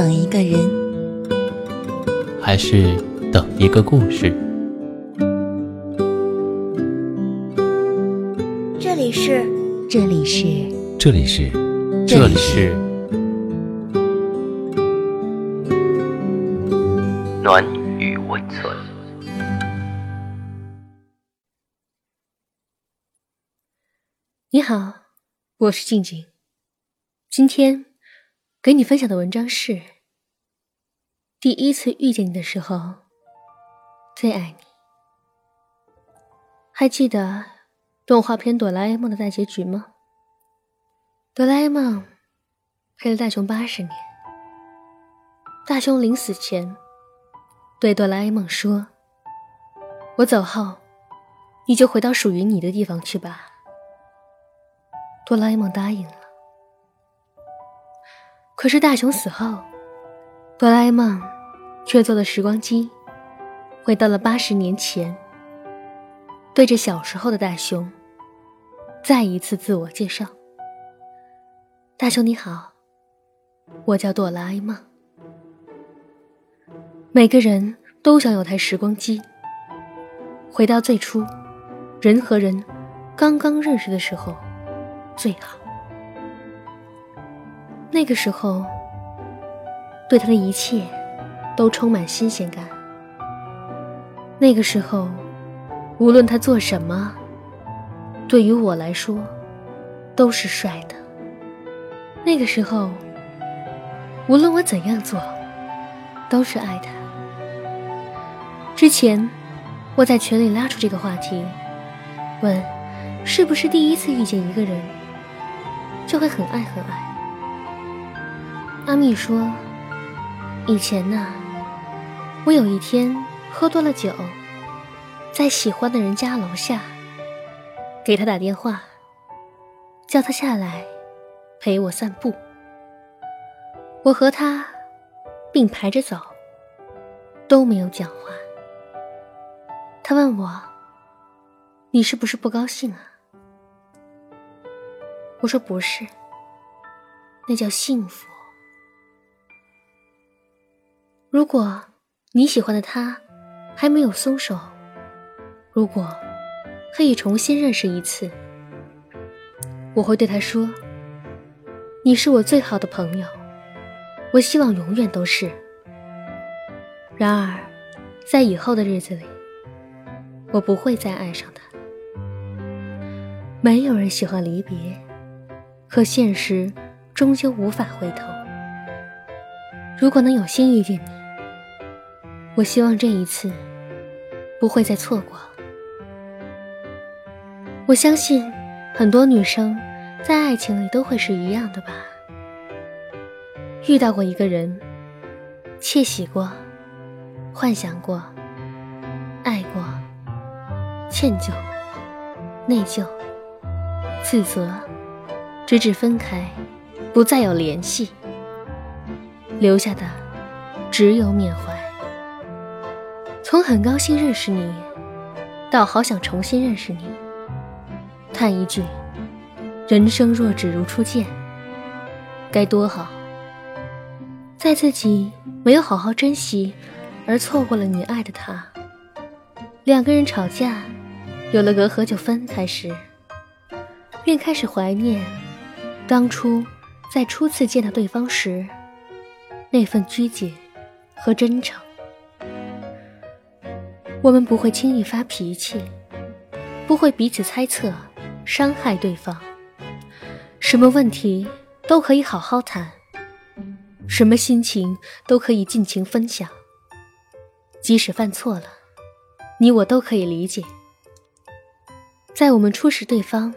等一个人，还是等一个故事？这里是，这里是，这里是，这里是暖与温存。你好，我是静静。今天给你分享的文章是：第一次遇见你的时候，最爱你。还记得动画片《哆啦 A 梦》的大结局吗？哆啦 A 梦陪了大雄八十年，大雄临死前对哆啦 A 梦说：“我走后，你就回到属于你的地方去吧。”哆啦 A 梦答应了。可是大雄死后，哆啦 A 梦却坐了时光机，回到了八十年前，对着小时候的大雄，再一次自我介绍：“大雄你好，我叫哆啦 A 梦。”每个人都想有台时光机，回到最初，人和人刚刚认识的时候，最好。那个时候，对他的一切都充满新鲜感。那个时候，无论他做什么，对于我来说都是帅的。那个时候，无论我怎样做，都是爱他。之前，我在群里拉出这个话题，问是不是第一次遇见一个人，就会很爱很爱。阿蜜说：“以前呢，我有一天喝多了酒，在喜欢的人家楼下，给他打电话，叫他下来陪我散步。我和他并排着走，都没有讲话。他问我：‘你是不是不高兴啊？’我说：‘不是，那叫幸福。’”如果你喜欢的他还没有松手，如果可以重新认识一次，我会对他说：“你是我最好的朋友，我希望永远都是。”然而，在以后的日子里，我不会再爱上他。没有人喜欢离别，可现实终究无法回头。如果能有幸遇见你，我希望这一次不会再错过。我相信很多女生在爱情里都会是一样的吧。遇到过一个人，窃喜过，幻想过，爱过，歉疚、内疚、自责，直至分开，不再有联系，留下的只有缅怀。从很高兴认识你，到好想重新认识你，叹一句：“人生若只如初见，该多好。”在自己没有好好珍惜，而错过了你爱的他。两个人吵架，有了隔阂就分开时，便开始怀念当初在初次见到对方时那份拘谨和真诚。我们不会轻易发脾气，不会彼此猜测、伤害对方。什么问题都可以好好谈，什么心情都可以尽情分享。即使犯错了，你我都可以理解。在我们初识对方，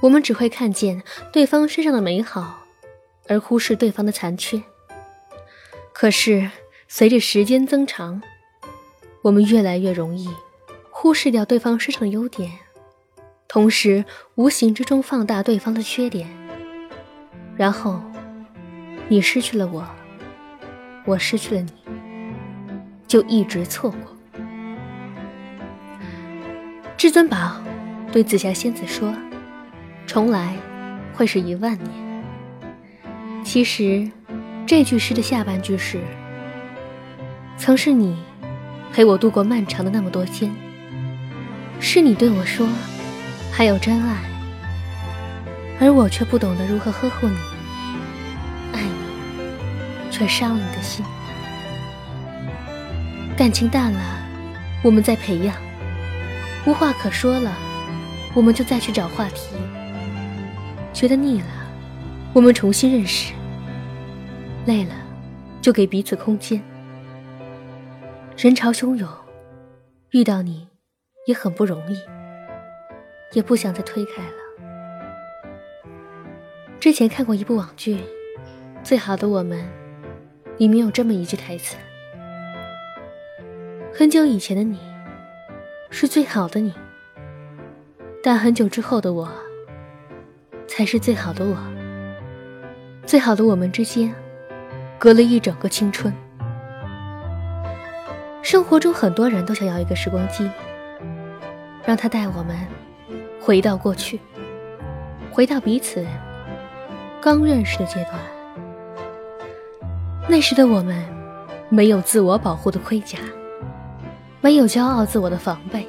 我们只会看见对方身上的美好，而忽视对方的残缺。可是随着时间增长，我们越来越容易忽视掉对方身上的优点，同时无形之中放大对方的缺点，然后你失去了我，我失去了你，就一直错过。至尊宝对紫霞仙子说：“重来会是一万年。”其实，这句诗的下半句是：“曾是你陪我度过漫长的那么多天，是你对我说还有真爱，而我却不懂得如何呵护你，爱你，却伤了你的心。感情淡了，我们再培养；无话可说了，我们就再去找话题。觉得腻了，我们重新认识。”累了，就给彼此空间。人潮汹涌，遇到你也很不容易，也不想再推开了。之前看过一部网剧《最好的我们》，里面有这么一句台词：“很久以前的你，是最好的你，但很久之后的我，才是最好的我。最好的我们之间。”隔了一整个青春。生活中很多人都想要一个时光机，让它带我们回到过去，回到彼此刚认识的阶段。那时的我们，没有自我保护的盔甲，没有骄傲自我的防备，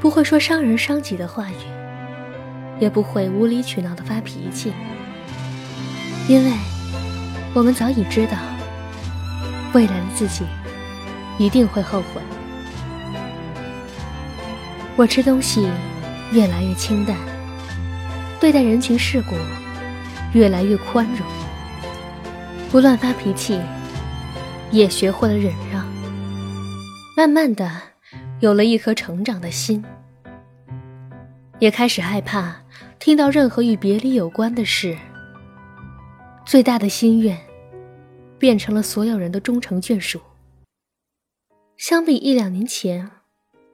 不会说伤人伤己的话语，也不会无理取闹的发脾气，因为。我们早已知道，未来的自己一定会后悔。我吃东西越来越清淡，对待人情世故越来越宽容，不乱发脾气，也学会了忍让。慢慢的，有了一颗成长的心，也开始害怕听到任何与别离有关的事。最大的心愿。变成了所有人的终成眷属。相比一两年前，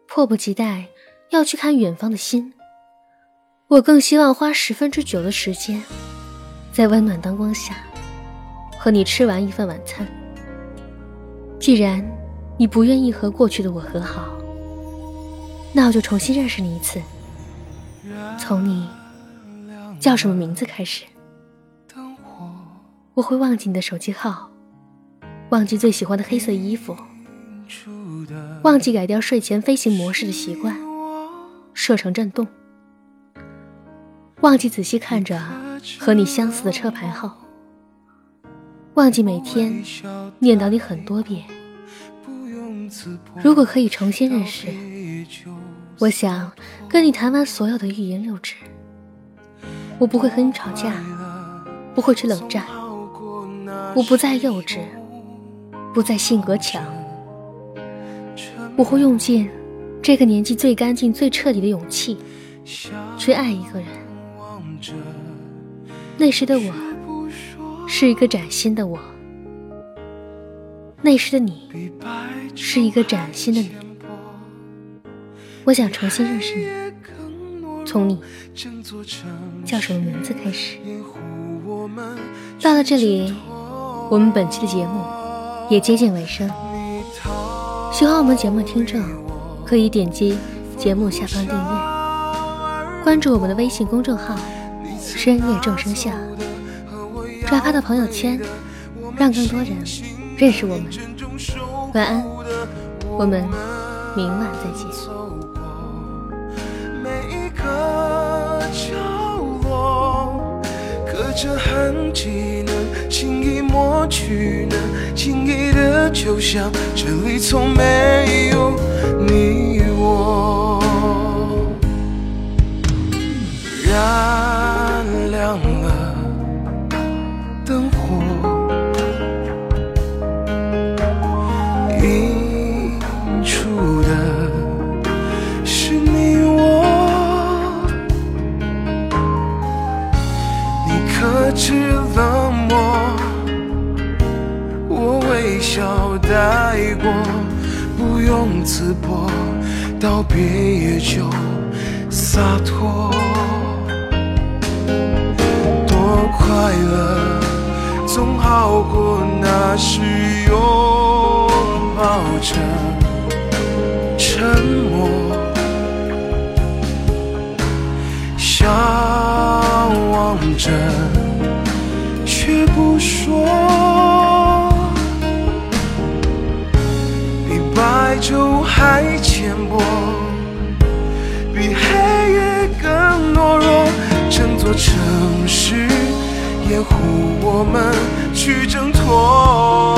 迫不及待要去看远方的心，我更希望花十分之九的时间，在温暖灯光下，和你吃完一份晚餐。既然你不愿意和过去的我和好，那我就重新认识你一次，从你叫什么名字开始。我会忘记你的手机号。忘记最喜欢的黑色衣服，忘记改掉睡前飞行模式的习惯，设成震动，忘记仔细看着和你相似的车牌号，忘记每天念叨你很多遍。如果可以重新认识，我想跟你谈完所有的欲言又止。我不会和你吵架，不会去冷战，我不再幼稚。不再性格强，我会用尽这个年纪最干净、最彻底的勇气去爱一个人。那时的我是一个崭新的我，那时的你是一个崭新的你。我想重新认识你，从你叫什么名字开始。到了这里，我们本期的节目。也接近尾声，喜欢我们节目的听众可以点击节目下方订阅，关注我们的微信公众号“深夜众生相”，转发到朋友圈，让更多人认识我们。晚安，我们明晚再见。这痕迹能轻易抹去，呢轻易的就像这里从没有你。笑带过，不用刺破，道别也就洒脱。多快乐，总好过那时拥抱着沉默。向往着。却不说。就还浅薄，比黑夜更懦弱。整座城市掩护我们去挣脱。